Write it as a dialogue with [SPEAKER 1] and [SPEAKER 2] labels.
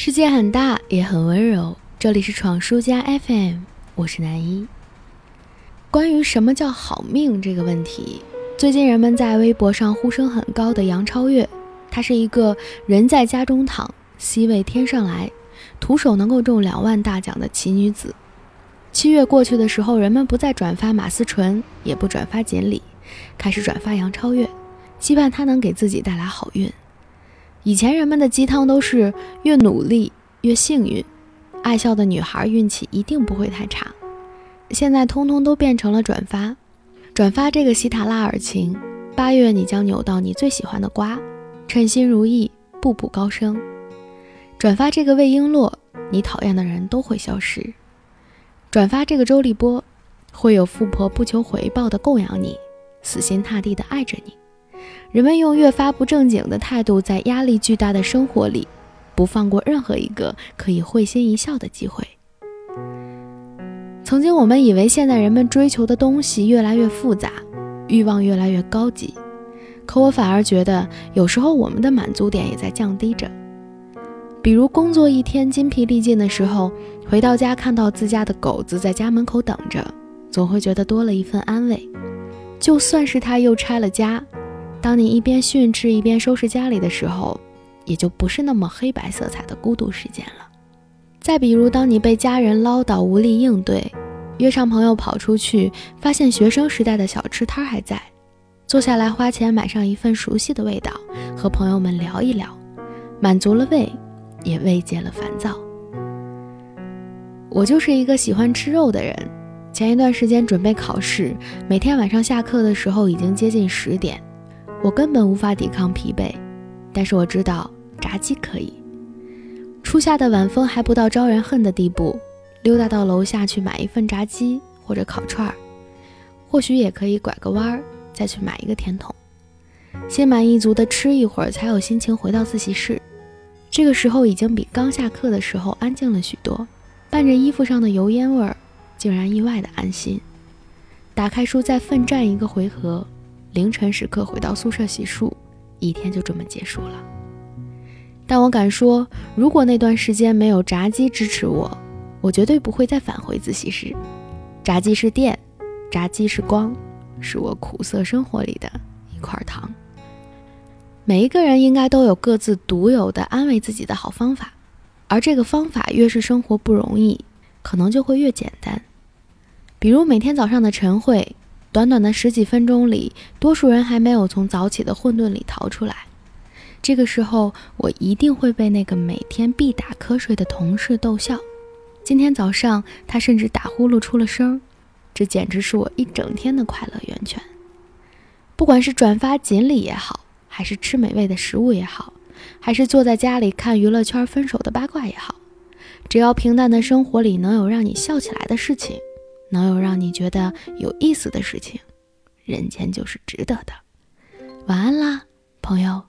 [SPEAKER 1] 世界很大，也很温柔。这里是闯书家 FM，我是南一。关于什么叫好命这个问题，最近人们在微博上呼声很高的杨超越，她是一个人在家中躺，席位天上来，徒手能够中两万大奖的奇女子。七月过去的时候，人们不再转发马思纯，也不转发锦鲤，开始转发杨超越，期盼她能给自己带来好运。以前人们的鸡汤都是越努力越幸运，爱笑的女孩运气一定不会太差。现在通通都变成了转发，转发这个西塔拉尔情，八月你将扭到你最喜欢的瓜，称心如意，步步高升。转发这个魏璎珞，你讨厌的人都会消失。转发这个周立波，会有富婆不求回报的供养你，死心塌地的爱着你。人们用越发不正经的态度，在压力巨大的生活里，不放过任何一个可以会心一笑的机会。曾经我们以为现在人们追求的东西越来越复杂，欲望越来越高级，可我反而觉得，有时候我们的满足点也在降低着。比如工作一天筋疲力尽的时候，回到家看到自家的狗子在家门口等着，总会觉得多了一份安慰。就算是他又拆了家。当你一边训斥一边收拾家里的时候，也就不是那么黑白色彩的孤独时间了。再比如，当你被家人唠叨无力应对，约上朋友跑出去，发现学生时代的小吃摊还在，坐下来花钱买上一份熟悉的味道，和朋友们聊一聊，满足了胃，也慰藉了烦躁。我就是一个喜欢吃肉的人，前一段时间准备考试，每天晚上下课的时候已经接近十点。我根本无法抵抗疲惫，但是我知道炸鸡可以。初夏的晚风还不到招人恨的地步，溜达到楼下去买一份炸鸡或者烤串儿，或许也可以拐个弯儿再去买一个甜筒，心满意足的吃一会儿，才有心情回到自习室。这个时候已经比刚下课的时候安静了许多，伴着衣服上的油烟味儿，竟然意外的安心。打开书再奋战一个回合。凌晨时刻回到宿舍洗漱，一天就这么结束了。但我敢说，如果那段时间没有炸鸡支持我，我绝对不会再返回自习室。炸鸡是电，炸鸡是光，是我苦涩生活里的一块糖。每一个人应该都有各自独有的安慰自己的好方法，而这个方法越是生活不容易，可能就会越简单。比如每天早上的晨会。短短的十几分钟里，多数人还没有从早起的混沌里逃出来。这个时候，我一定会被那个每天必打瞌睡的同事逗笑。今天早上，他甚至打呼噜出了声，这简直是我一整天的快乐源泉。不管是转发锦鲤也好，还是吃美味的食物也好，还是坐在家里看娱乐圈分手的八卦也好，只要平淡的生活里能有让你笑起来的事情。能有让你觉得有意思的事情，人间就是值得的。晚安啦，朋友。